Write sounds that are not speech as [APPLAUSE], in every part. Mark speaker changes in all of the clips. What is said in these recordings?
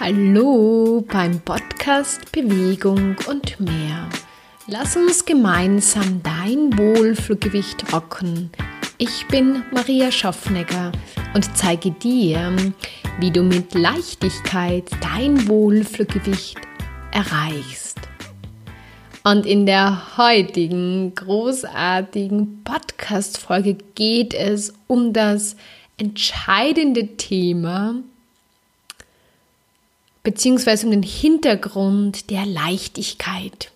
Speaker 1: Hallo beim Podcast Bewegung und mehr. Lass uns gemeinsam dein Wohlfühlgewicht rocken. Ich bin Maria Schaffnegger und zeige dir, wie du mit Leichtigkeit dein Wohlfühlgewicht erreichst. Und in der heutigen großartigen Podcast-Folge geht es um das entscheidende Thema, beziehungsweise um den Hintergrund der Leichtigkeit.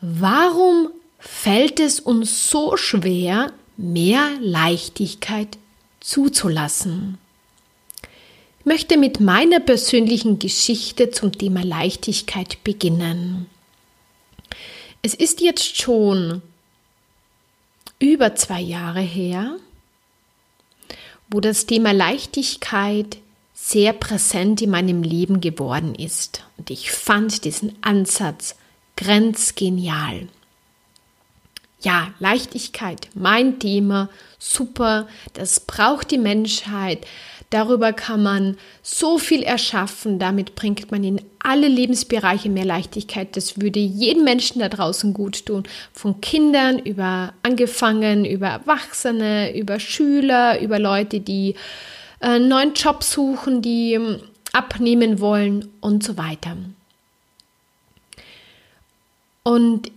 Speaker 1: Warum fällt es uns so schwer, mehr Leichtigkeit zuzulassen? Ich möchte mit meiner persönlichen Geschichte zum Thema Leichtigkeit beginnen. Es ist jetzt schon über zwei Jahre her, wo das Thema Leichtigkeit sehr präsent in meinem Leben geworden ist. Und ich fand diesen Ansatz grenzgenial. Ja, Leichtigkeit, mein Thema, super, das braucht die Menschheit. Darüber kann man so viel erschaffen, damit bringt man in alle Lebensbereiche mehr Leichtigkeit. Das würde jedem Menschen da draußen gut tun. Von Kindern über angefangen, über Erwachsene, über Schüler, über Leute, die äh, neuen Job suchen, die ähm, abnehmen wollen und so weiter. Und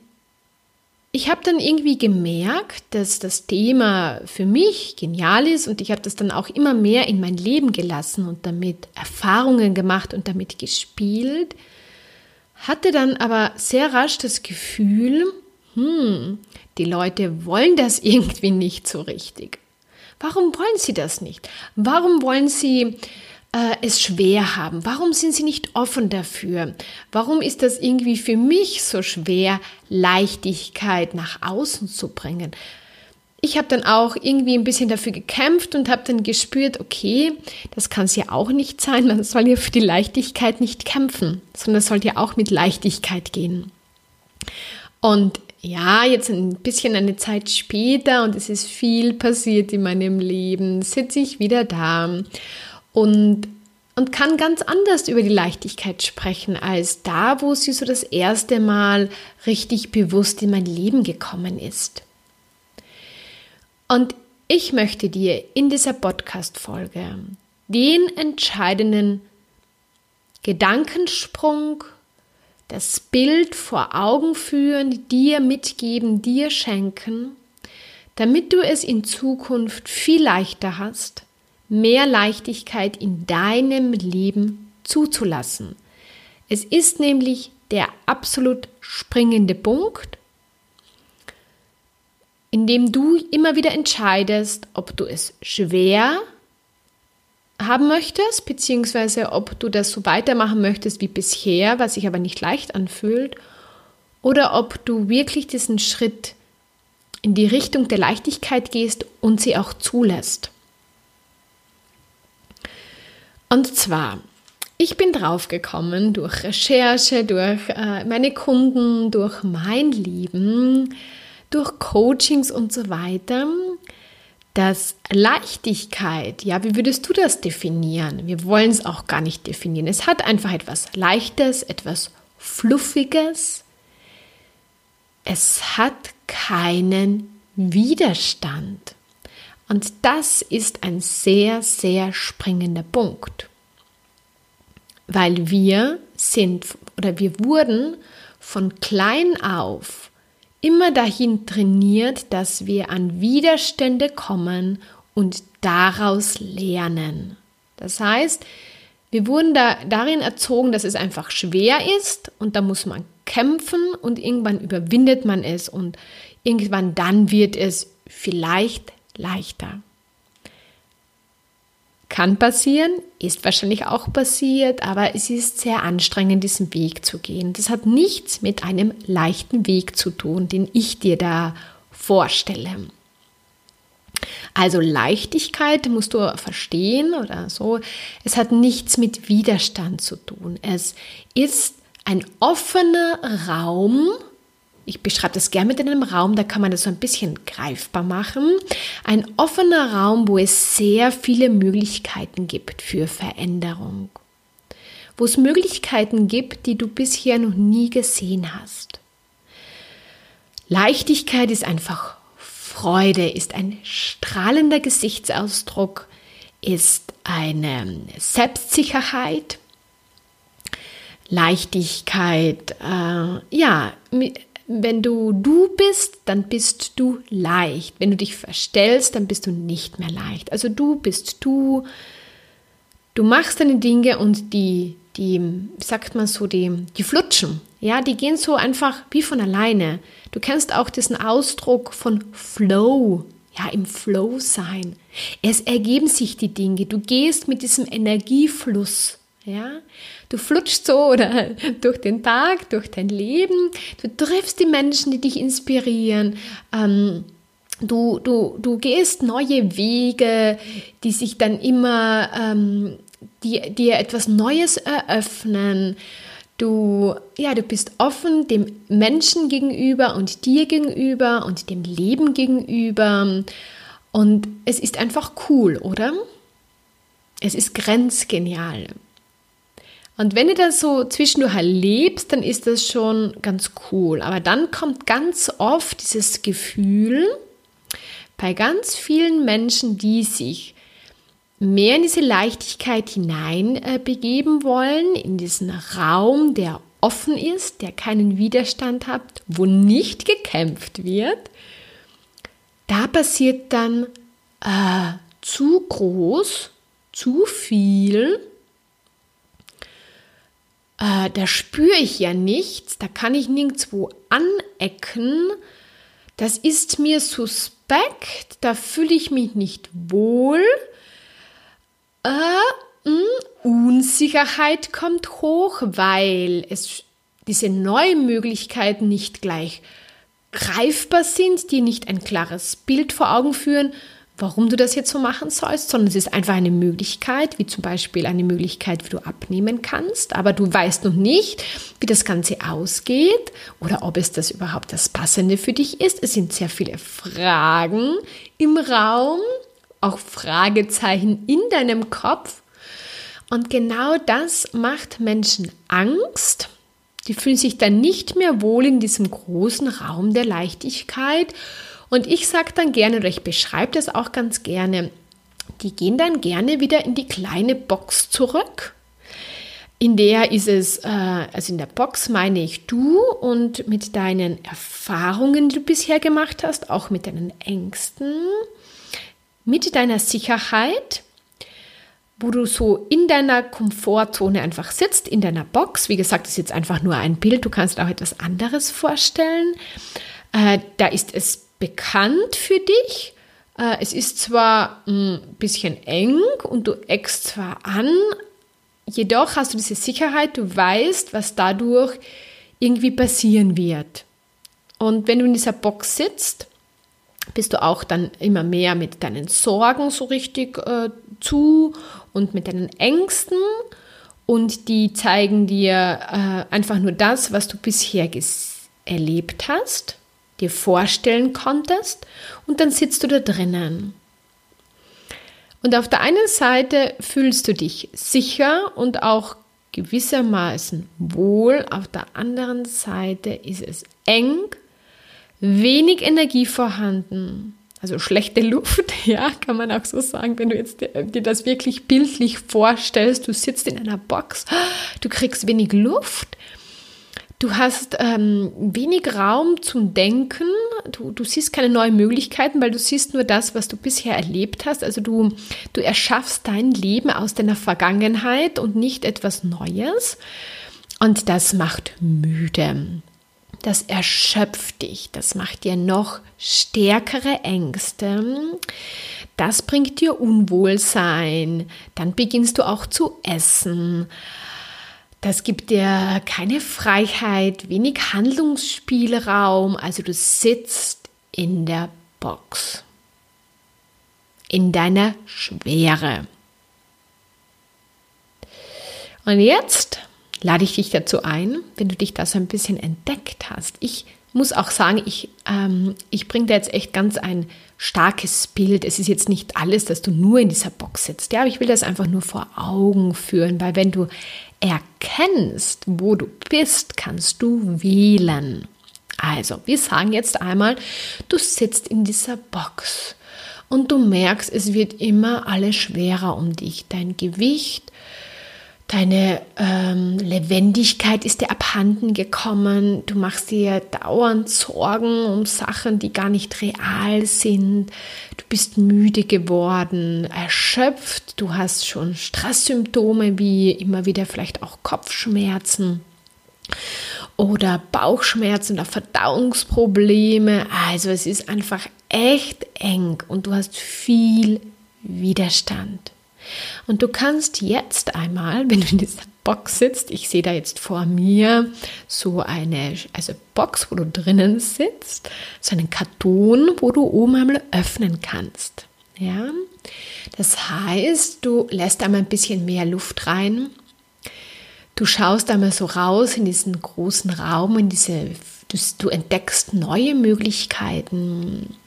Speaker 1: ich habe dann irgendwie gemerkt, dass das Thema für mich genial ist und ich habe das dann auch immer mehr in mein Leben gelassen und damit Erfahrungen gemacht und damit gespielt, hatte dann aber sehr rasch das Gefühl, hm, die Leute wollen das [LAUGHS] irgendwie nicht so richtig. Warum wollen sie das nicht? Warum wollen sie äh, es schwer haben? Warum sind sie nicht offen dafür? Warum ist das irgendwie für mich so schwer, Leichtigkeit nach außen zu bringen? Ich habe dann auch irgendwie ein bisschen dafür gekämpft und habe dann gespürt, okay, das kann es ja auch nicht sein. Man soll ja für die Leichtigkeit nicht kämpfen, sondern es soll ja auch mit Leichtigkeit gehen. Und ja, jetzt ein bisschen eine Zeit später und es ist viel passiert in meinem Leben, sitze ich wieder da und, und kann ganz anders über die Leichtigkeit sprechen als da, wo sie so das erste Mal richtig bewusst in mein Leben gekommen ist. Und ich möchte dir in dieser Podcast-Folge den entscheidenden Gedankensprung das Bild vor Augen führen, dir mitgeben, dir schenken, damit du es in Zukunft viel leichter hast, mehr Leichtigkeit in deinem Leben zuzulassen. Es ist nämlich der absolut springende Punkt, in dem du immer wieder entscheidest, ob du es schwer haben möchtest, beziehungsweise ob du das so weitermachen möchtest wie bisher, was sich aber nicht leicht anfühlt, oder ob du wirklich diesen Schritt in die Richtung der Leichtigkeit gehst und sie auch zulässt. Und zwar, ich bin draufgekommen durch Recherche, durch äh, meine Kunden, durch mein Leben, durch Coachings und so weiter, dass Leichtigkeit, ja, wie würdest du das definieren? Wir wollen es auch gar nicht definieren. Es hat einfach etwas Leichtes, etwas Fluffiges. Es hat keinen Widerstand. Und das ist ein sehr, sehr springender Punkt. Weil wir sind oder wir wurden von klein auf immer dahin trainiert, dass wir an Widerstände kommen und daraus lernen. Das heißt, wir wurden da, darin erzogen, dass es einfach schwer ist und da muss man kämpfen und irgendwann überwindet man es und irgendwann dann wird es vielleicht leichter. Kann passieren, ist wahrscheinlich auch passiert, aber es ist sehr anstrengend, diesen Weg zu gehen. Das hat nichts mit einem leichten Weg zu tun, den ich dir da vorstelle. Also Leichtigkeit musst du verstehen oder so. Es hat nichts mit Widerstand zu tun. Es ist ein offener Raum, ich beschreibe das gerne mit einem Raum, da kann man das so ein bisschen greifbar machen. Ein offener Raum, wo es sehr viele Möglichkeiten gibt für Veränderung. wo es Möglichkeiten gibt, die du bisher noch nie gesehen hast. Leichtigkeit ist einfach Freude, ist ein strahlender Gesichtsausdruck, ist eine Selbstsicherheit, Leichtigkeit, äh, ja, wenn du du bist, dann bist du leicht. Wenn du dich verstellst, dann bist du nicht mehr leicht. Also du bist du, du machst deine Dinge und die, die, sagt man so, die, die flutschen. Ja, die gehen so einfach wie von alleine. Du kennst auch diesen Ausdruck von Flow. Ja, im Flow sein. Es ergeben sich die Dinge. Du gehst mit diesem Energiefluss. Ja, du flutschst so oder [LAUGHS] durch den Tag, durch dein Leben. Du triffst die Menschen, die dich inspirieren. Ähm, du, du, du gehst neue Wege, die sich dann immer, ähm, die dir etwas Neues eröffnen. Du, ja, du bist offen dem Menschen gegenüber und dir gegenüber und dem Leben gegenüber. Und es ist einfach cool, oder? Es ist grenzgenial. Und wenn du das so zwischendurch erlebst, dann ist das schon ganz cool. Aber dann kommt ganz oft dieses Gefühl bei ganz vielen Menschen, die sich mehr in diese Leichtigkeit hinein äh, begeben wollen, in diesen Raum, der offen ist, der keinen Widerstand hat, wo nicht gekämpft wird, da passiert dann äh, zu groß, zu viel äh, da spüre ich ja nichts, da kann ich nirgendwo anecken, das ist mir suspekt, da fühle ich mich nicht wohl. Äh, mh, hm, Unsicherheit kommt hoch, weil es diese neuen Möglichkeiten nicht gleich greifbar sind, die nicht ein klares Bild vor Augen führen warum du das jetzt so machen sollst, sondern es ist einfach eine Möglichkeit, wie zum Beispiel eine Möglichkeit, wie du abnehmen kannst, aber du weißt noch nicht, wie das Ganze ausgeht oder ob es das überhaupt das Passende für dich ist. Es sind sehr viele Fragen im Raum, auch Fragezeichen in deinem Kopf. Und genau das macht Menschen Angst. Die fühlen sich dann nicht mehr wohl in diesem großen Raum der Leichtigkeit und ich sage dann gerne, oder ich beschreibe das auch ganz gerne, die gehen dann gerne wieder in die kleine Box zurück. In der ist es, äh, also in der Box meine ich du und mit deinen Erfahrungen, die du bisher gemacht hast, auch mit deinen Ängsten, mit deiner Sicherheit, wo du so in deiner Komfortzone einfach sitzt, in deiner Box. Wie gesagt, das ist jetzt einfach nur ein Bild, du kannst auch etwas anderes vorstellen. Äh, da ist es bekannt für dich. Äh, es ist zwar ein bisschen eng und du eckst zwar an, jedoch hast du diese Sicherheit, du weißt, was dadurch irgendwie passieren wird. Und wenn du in dieser Box sitzt, bist du auch dann immer mehr mit deinen Sorgen so richtig äh, zu und mit deinen Ängsten und die zeigen dir äh, einfach nur das, was du bisher erlebt hast dir vorstellen konntest und dann sitzt du da drinnen. Und auf der einen Seite fühlst du dich sicher und auch gewissermaßen wohl, auf der anderen Seite ist es eng, wenig Energie vorhanden, also schlechte Luft, [LAUGHS] ja, kann man auch so sagen, wenn du jetzt dir, dir, das wirklich bildlich vorstellst, du sitzt in einer Box, du kriegst wenig Luft, Du hast ähm, wenig Raum zum Denken. Du, du siehst keine neuen Möglichkeiten, weil du siehst nur das, was du bisher erlebt hast. Also du, du erschaffst dein Leben aus deiner Vergangenheit und nicht etwas Neues. Und das macht müde. Das erschöpft dich. Das macht dir noch stärkere Ängste. Das bringt dir Unwohlsein. Dann beginnst du auch zu essen. Das gibt dir keine Freiheit, wenig Handlungsspielraum, also du sitzt in der Box, in deiner Schwere. Und jetzt lade ich dich dazu ein, wenn du dich da so ein bisschen entdeckt hast. Ich muss auch sagen, ich, ähm, ich bringe da jetzt echt ganz ein starkes Bild. Es ist jetzt nicht alles, dass du nur in dieser Box sitzt. Ja, aber ich will das einfach nur vor Augen führen, weil wenn du erkennst, wo du bist, kannst du wählen. Also, wir sagen jetzt einmal, du sitzt in dieser Box und du merkst, es wird immer alles schwerer um dich. Dein Gewicht, deine ähm, Lebendigkeit ist dir abhanden gekommen. Du machst dir dauernd Sorgen um Sachen, die gar nicht real sind. Du bist müde geworden, erschöpft. Du hast schon Stresssymptome wie immer wieder vielleicht auch Kopfschmerzen oder Bauchschmerzen oder Verdauungsprobleme. Also es ist einfach echt eng und du hast viel Widerstand. Und du kannst jetzt einmal, wenn du in dieser Box sitzt, ich sehe da jetzt vor mir so eine also Box, wo du drinnen sitzt, so einen Karton, wo du oben einmal öffnen kannst. Ja? Das heißt, du lässt einmal ein bisschen mehr Luft rein Du schaust einmal so raus in diesen großen Raum, in diese, du, du entdeckst neue Möglichkeiten.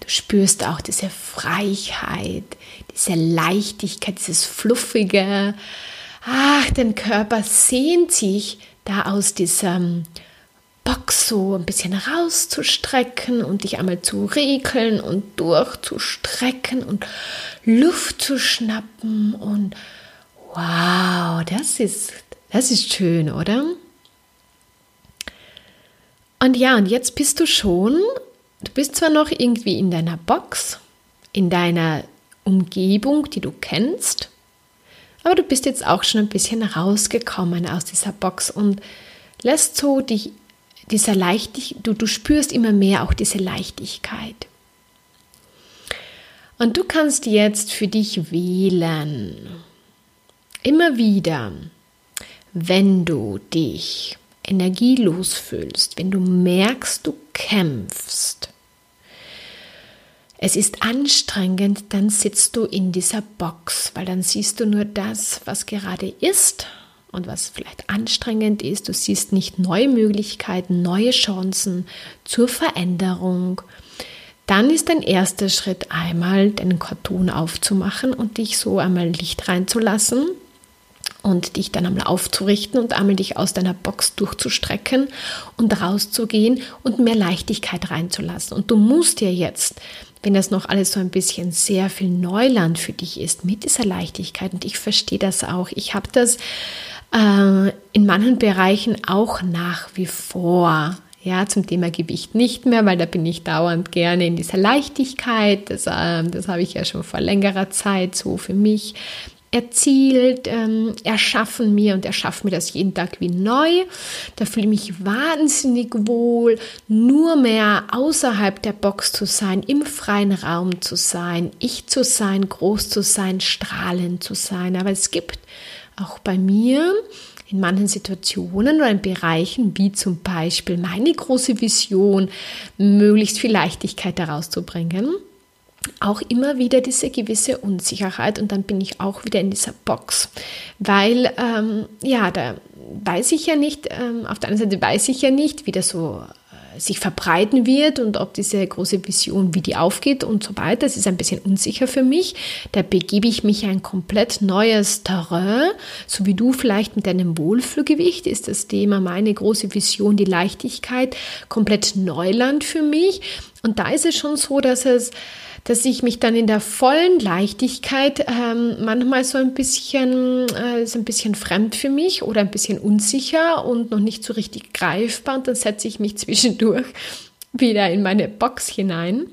Speaker 1: Du spürst auch diese Freiheit, diese Leichtigkeit, dieses Fluffige. Ach, dein Körper sehnt sich da aus diesem Box so ein bisschen rauszustrecken und dich einmal zu regeln und durchzustrecken und Luft zu schnappen und wow, das ist das ist schön, oder? Und ja, und jetzt bist du schon, du bist zwar noch irgendwie in deiner Box, in deiner Umgebung, die du kennst, aber du bist jetzt auch schon ein bisschen rausgekommen aus dieser Box und lässt so dich, dieser Leichtigkeit, du, du spürst immer mehr auch diese Leichtigkeit. Und du kannst jetzt für dich wählen, immer wieder, wenn du dich energielos fühlst, wenn du merkst, du kämpfst, es ist anstrengend, dann sitzt du in dieser Box, weil dann siehst du nur das, was gerade ist und was vielleicht anstrengend ist. Du siehst nicht neue Möglichkeiten, neue Chancen zur Veränderung. Dann ist dein erster Schritt einmal, deinen Karton aufzumachen und dich so einmal Licht reinzulassen, und dich dann einmal aufzurichten und einmal dich aus deiner Box durchzustrecken und rauszugehen und mehr Leichtigkeit reinzulassen. Und du musst dir jetzt, wenn das noch alles so ein bisschen sehr viel Neuland für dich ist, mit dieser Leichtigkeit, und ich verstehe das auch, ich habe das äh, in manchen Bereichen auch nach wie vor. Ja, zum Thema Gewicht nicht mehr, weil da bin ich dauernd gerne in dieser Leichtigkeit. Das, äh, das habe ich ja schon vor längerer Zeit so für mich erzielt, ähm, erschaffen mir und erschafft mir das jeden Tag wie neu. Da fühle ich mich wahnsinnig wohl, nur mehr außerhalb der Box zu sein, im freien Raum zu sein, ich zu sein, groß zu sein, strahlend zu sein. Aber es gibt auch bei mir in manchen Situationen oder in Bereichen, wie zum Beispiel meine große Vision, möglichst viel Leichtigkeit daraus zu bringen auch immer wieder diese gewisse Unsicherheit und dann bin ich auch wieder in dieser Box, weil ähm, ja, da weiß ich ja nicht, ähm, auf der anderen Seite weiß ich ja nicht, wie das so äh, sich verbreiten wird und ob diese große Vision, wie die aufgeht und so weiter. Das ist ein bisschen unsicher für mich. Da begebe ich mich ein komplett neues Terrain, so wie du vielleicht mit deinem Wohlfühlgewicht ist das Thema meine große Vision, die Leichtigkeit, komplett Neuland für mich. Und da ist es schon so, dass es dass ich mich dann in der vollen Leichtigkeit ähm, manchmal so ein bisschen, äh, ist ein bisschen fremd für mich oder ein bisschen unsicher und noch nicht so richtig greifbar. Und dann setze ich mich zwischendurch [LAUGHS] wieder in meine Box hinein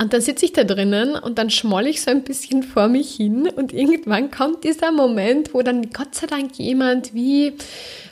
Speaker 1: und dann sitze ich da drinnen und dann schmoll ich so ein bisschen vor mich hin und irgendwann kommt dieser Moment, wo dann Gott sei Dank jemand wie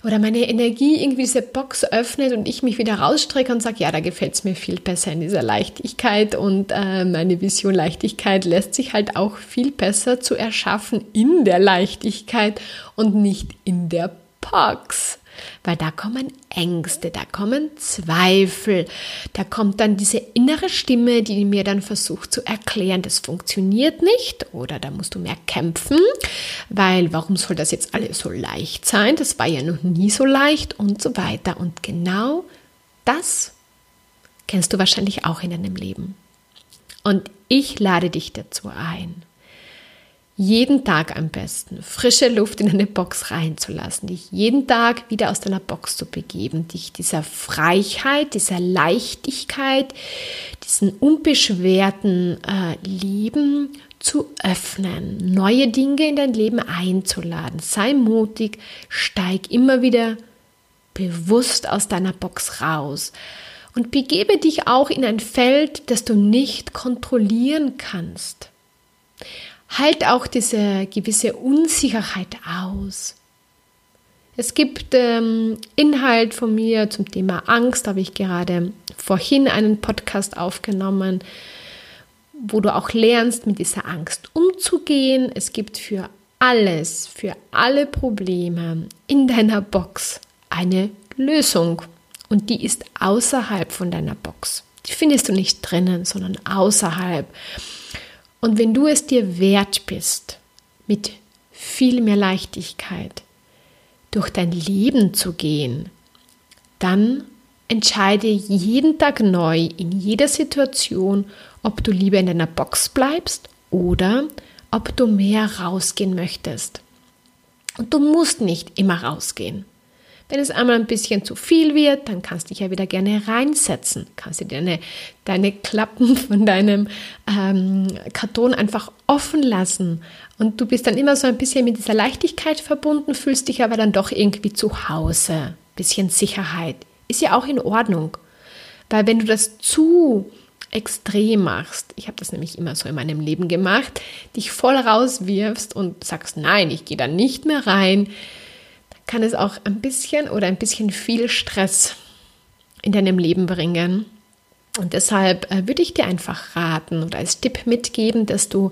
Speaker 1: oder meine Energie irgendwie diese Box öffnet und ich mich wieder rausstrecke und sage, ja, da gefällt es mir viel besser in dieser Leichtigkeit und äh, meine Vision Leichtigkeit lässt sich halt auch viel besser zu erschaffen in der Leichtigkeit und nicht in der Box weil da kommen Ängste, da kommen Zweifel, da kommt dann diese innere Stimme, die mir dann versucht zu erklären, das funktioniert nicht oder da musst du mehr kämpfen, weil warum soll das jetzt alles so leicht sein? Das war ja noch nie so leicht und so weiter. Und genau das kennst du wahrscheinlich auch in deinem Leben. Und ich lade dich dazu ein, jeden Tag am besten frische Luft in eine Box reinzulassen, dich jeden Tag wieder aus deiner Box zu begeben, dich dieser Freiheit, dieser Leichtigkeit, diesen unbeschwerten äh, Leben zu öffnen, neue Dinge in dein Leben einzuladen. Sei mutig, steig immer wieder bewusst aus deiner Box raus und begebe dich auch in ein Feld, das du nicht kontrollieren kannst halt auch diese gewisse Unsicherheit aus. Es gibt ähm, Inhalt von mir zum Thema Angst, habe ich gerade vorhin einen Podcast aufgenommen, wo du auch lernst, mit dieser Angst umzugehen. Es gibt für alles, für alle Probleme in deiner Box eine Lösung. Und die ist außerhalb von deiner Box. Die findest du nicht drinnen, sondern außerhalb. Und wenn du es dir wert bist, mit viel mehr Leichtigkeit durch dein Leben zu gehen, dann entscheide jeden Tag neu in jeder Situation, ob du lieber in deiner Box bleibst oder ob du mehr rausgehen möchtest. Und du musst nicht immer rausgehen. Wenn es einmal ein bisschen zu viel wird, dann kannst du dich ja wieder gerne reinsetzen. Kannst du deine, deine Klappen von deinem ähm, Karton einfach offen lassen. Und du bist dann immer so ein bisschen mit dieser Leichtigkeit verbunden, fühlst dich aber dann doch irgendwie zu Hause. Bisschen Sicherheit. Ist ja auch in Ordnung. Weil wenn du das zu extrem machst, ich habe das nämlich immer so in meinem Leben gemacht, dich voll rauswirfst und sagst, nein, ich gehe da nicht mehr rein, kann es auch ein bisschen oder ein bisschen viel Stress in deinem Leben bringen. Und deshalb äh, würde ich dir einfach raten oder als Tipp mitgeben, dass du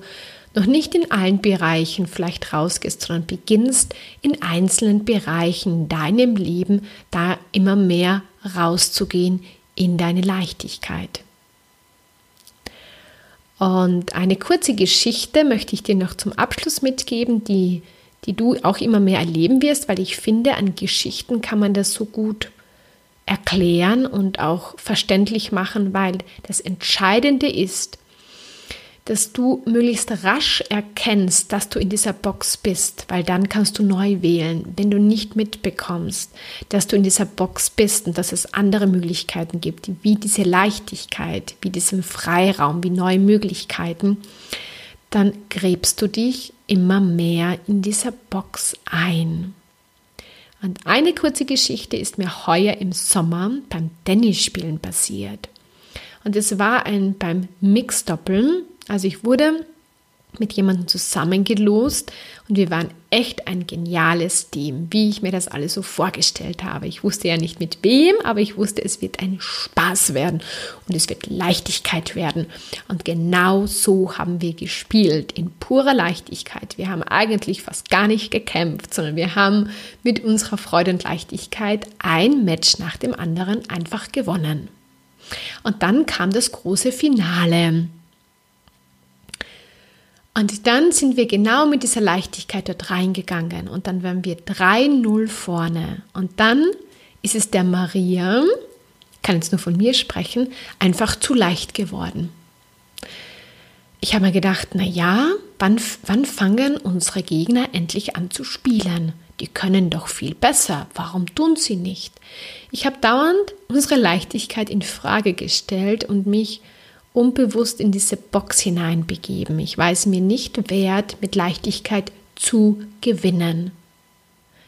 Speaker 1: noch nicht in allen Bereichen vielleicht rausgehst, sondern beginnst in einzelnen Bereichen in deinem Leben da immer mehr rauszugehen in deine Leichtigkeit. Und eine kurze Geschichte möchte ich dir noch zum Abschluss mitgeben, die die du auch immer mehr erleben wirst, weil ich finde, an Geschichten kann man das so gut erklären und auch verständlich machen, weil das Entscheidende ist, dass du möglichst rasch erkennst, dass du in dieser Box bist, weil dann kannst du neu wählen. Wenn du nicht mitbekommst, dass du in dieser Box bist und dass es andere Möglichkeiten gibt, wie diese Leichtigkeit, wie diesen Freiraum, wie neue Möglichkeiten, dann gräbst du dich immer mehr in dieser Box ein. Und eine kurze Geschichte ist mir heuer im Sommer beim Tennisspielen passiert. Und es war ein beim Mixdoppeln. Also ich wurde mit jemandem zusammengelost und wir waren echt ein geniales Team, wie ich mir das alles so vorgestellt habe. Ich wusste ja nicht mit wem, aber ich wusste, es wird ein Spaß werden und es wird Leichtigkeit werden. Und genau so haben wir gespielt, in purer Leichtigkeit. Wir haben eigentlich fast gar nicht gekämpft, sondern wir haben mit unserer Freude und Leichtigkeit ein Match nach dem anderen einfach gewonnen. Und dann kam das große Finale. Und dann sind wir genau mit dieser Leichtigkeit dort reingegangen und dann waren wir 3-0 vorne. Und dann ist es der Maria, kann jetzt nur von mir sprechen, einfach zu leicht geworden. Ich habe mir gedacht, na ja, wann, wann fangen unsere Gegner endlich an zu spielen? Die können doch viel besser. Warum tun sie nicht? Ich habe dauernd unsere Leichtigkeit in Frage gestellt und mich unbewusst in diese Box hineinbegeben. Ich weiß mir nicht wert, mit Leichtigkeit zu gewinnen.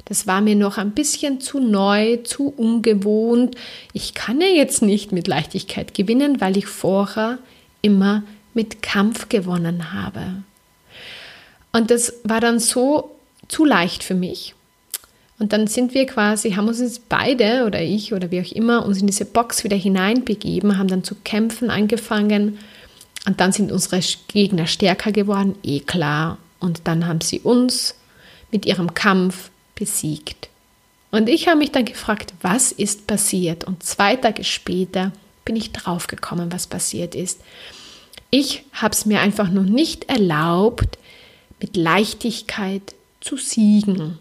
Speaker 1: Das war mir noch ein bisschen zu neu, zu ungewohnt. Ich kann ja jetzt nicht mit Leichtigkeit gewinnen, weil ich vorher immer mit Kampf gewonnen habe. Und das war dann so zu leicht für mich. Und dann sind wir quasi, haben uns jetzt beide oder ich oder wie auch immer uns in diese Box wieder hineinbegeben, haben dann zu kämpfen angefangen und dann sind unsere Gegner stärker geworden, eh klar. Und dann haben sie uns mit ihrem Kampf besiegt. Und ich habe mich dann gefragt, was ist passiert? Und zwei Tage später bin ich draufgekommen, was passiert ist. Ich habe es mir einfach noch nicht erlaubt, mit Leichtigkeit zu siegen.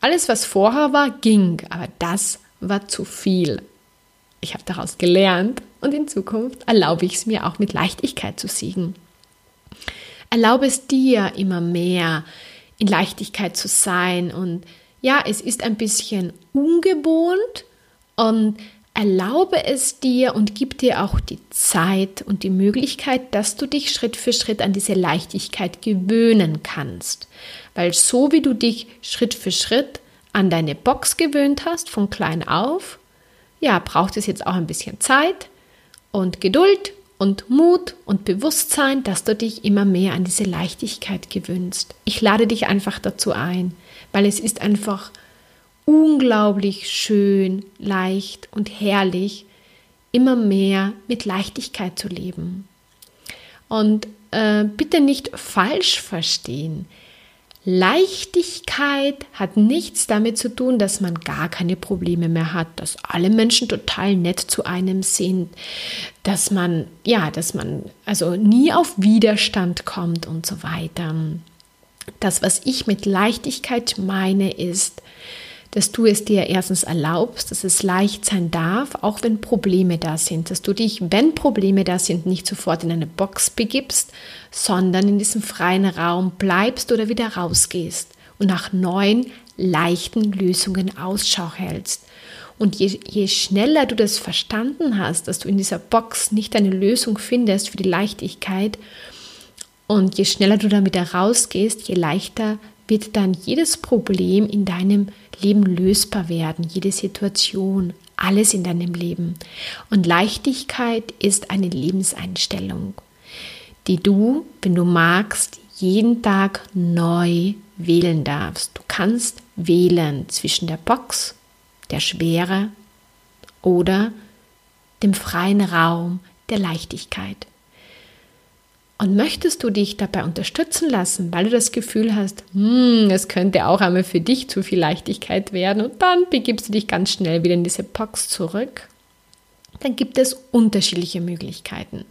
Speaker 1: Alles, was vorher war, ging, aber das war zu viel. Ich habe daraus gelernt, und in Zukunft erlaube ich es mir auch mit Leichtigkeit zu siegen. Erlaube es dir immer mehr in Leichtigkeit zu sein und ja, es ist ein bisschen ungewohnt und erlaube es dir und gib dir auch die Zeit und die Möglichkeit, dass du dich Schritt für Schritt an diese Leichtigkeit gewöhnen kannst. Weil so wie du dich Schritt für Schritt an deine Box gewöhnt hast, von klein auf, ja, braucht es jetzt auch ein bisschen Zeit und Geduld und Mut und Bewusstsein, dass du dich immer mehr an diese Leichtigkeit gewöhnst. Ich lade dich einfach dazu ein, weil es ist einfach unglaublich schön, leicht und herrlich, immer mehr mit Leichtigkeit zu leben. Und äh, bitte nicht falsch verstehen. Leichtigkeit hat nichts damit zu tun, dass man gar keine Probleme mehr hat, dass alle Menschen total nett zu einem sind, dass man, ja, dass man also nie auf Widerstand kommt und so weiter. Das, was ich mit Leichtigkeit meine, ist, dass du es dir erstens erlaubst, dass es leicht sein darf, auch wenn Probleme da sind, dass du dich, wenn Probleme da sind, nicht sofort in eine Box begibst, sondern in diesem freien Raum bleibst oder wieder rausgehst und nach neuen, leichten Lösungen Ausschau hältst. Und je, je schneller du das verstanden hast, dass du in dieser Box nicht eine Lösung findest für die Leichtigkeit, und je schneller du da wieder rausgehst, je leichter wird dann jedes Problem in deinem Leben lösbar werden, jede Situation, alles in deinem Leben. Und Leichtigkeit ist eine Lebenseinstellung, die du, wenn du magst, jeden Tag neu wählen darfst. Du kannst wählen zwischen der Box, der Schwere oder dem freien Raum der Leichtigkeit. Und möchtest du dich dabei unterstützen lassen, weil du das Gefühl hast, hm, es könnte auch einmal für dich zu viel Leichtigkeit werden und dann begibst du dich ganz schnell wieder in diese Box zurück, dann gibt es unterschiedliche Möglichkeiten.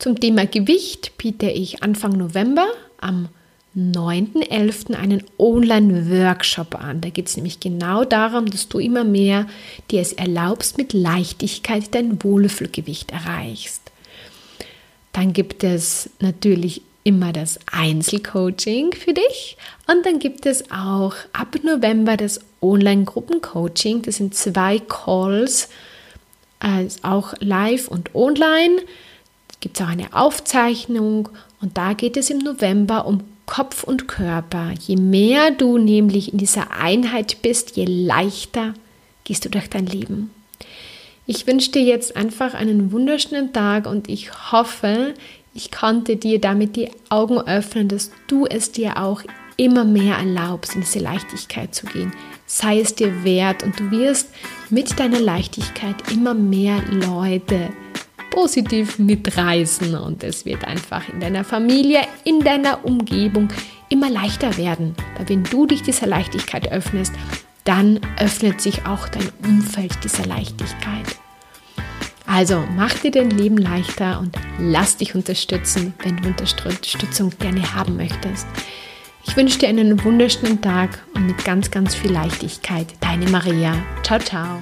Speaker 1: Zum Thema Gewicht biete ich Anfang November am 9.11. einen Online-Workshop an. Da geht es nämlich genau darum, dass du immer mehr dir es erlaubst, mit Leichtigkeit dein Wohlfühlgewicht erreichst. Dann gibt es natürlich immer das Einzelcoaching für dich und dann gibt es auch ab November das Online-Gruppencoaching. Das sind zwei Calls, äh, auch live und online. Es gibt auch eine Aufzeichnung und da geht es im November um Kopf und Körper. Je mehr du nämlich in dieser Einheit bist, je leichter gehst du durch dein Leben. Ich wünsche dir jetzt einfach einen wunderschönen Tag und ich hoffe, ich konnte dir damit die Augen öffnen, dass du es dir auch immer mehr erlaubst, in diese Leichtigkeit zu gehen. Sei es dir wert und du wirst mit deiner Leichtigkeit immer mehr Leute positiv mitreißen und es wird einfach in deiner Familie, in deiner Umgebung immer leichter werden. Weil wenn du dich dieser Leichtigkeit öffnest, dann öffnet sich auch dein Umfeld dieser Leichtigkeit. Also mach dir dein Leben leichter und lass dich unterstützen, wenn du Unterstützung gerne haben möchtest. Ich wünsche dir einen wunderschönen Tag und mit ganz, ganz viel Leichtigkeit. Deine Maria. Ciao, ciao.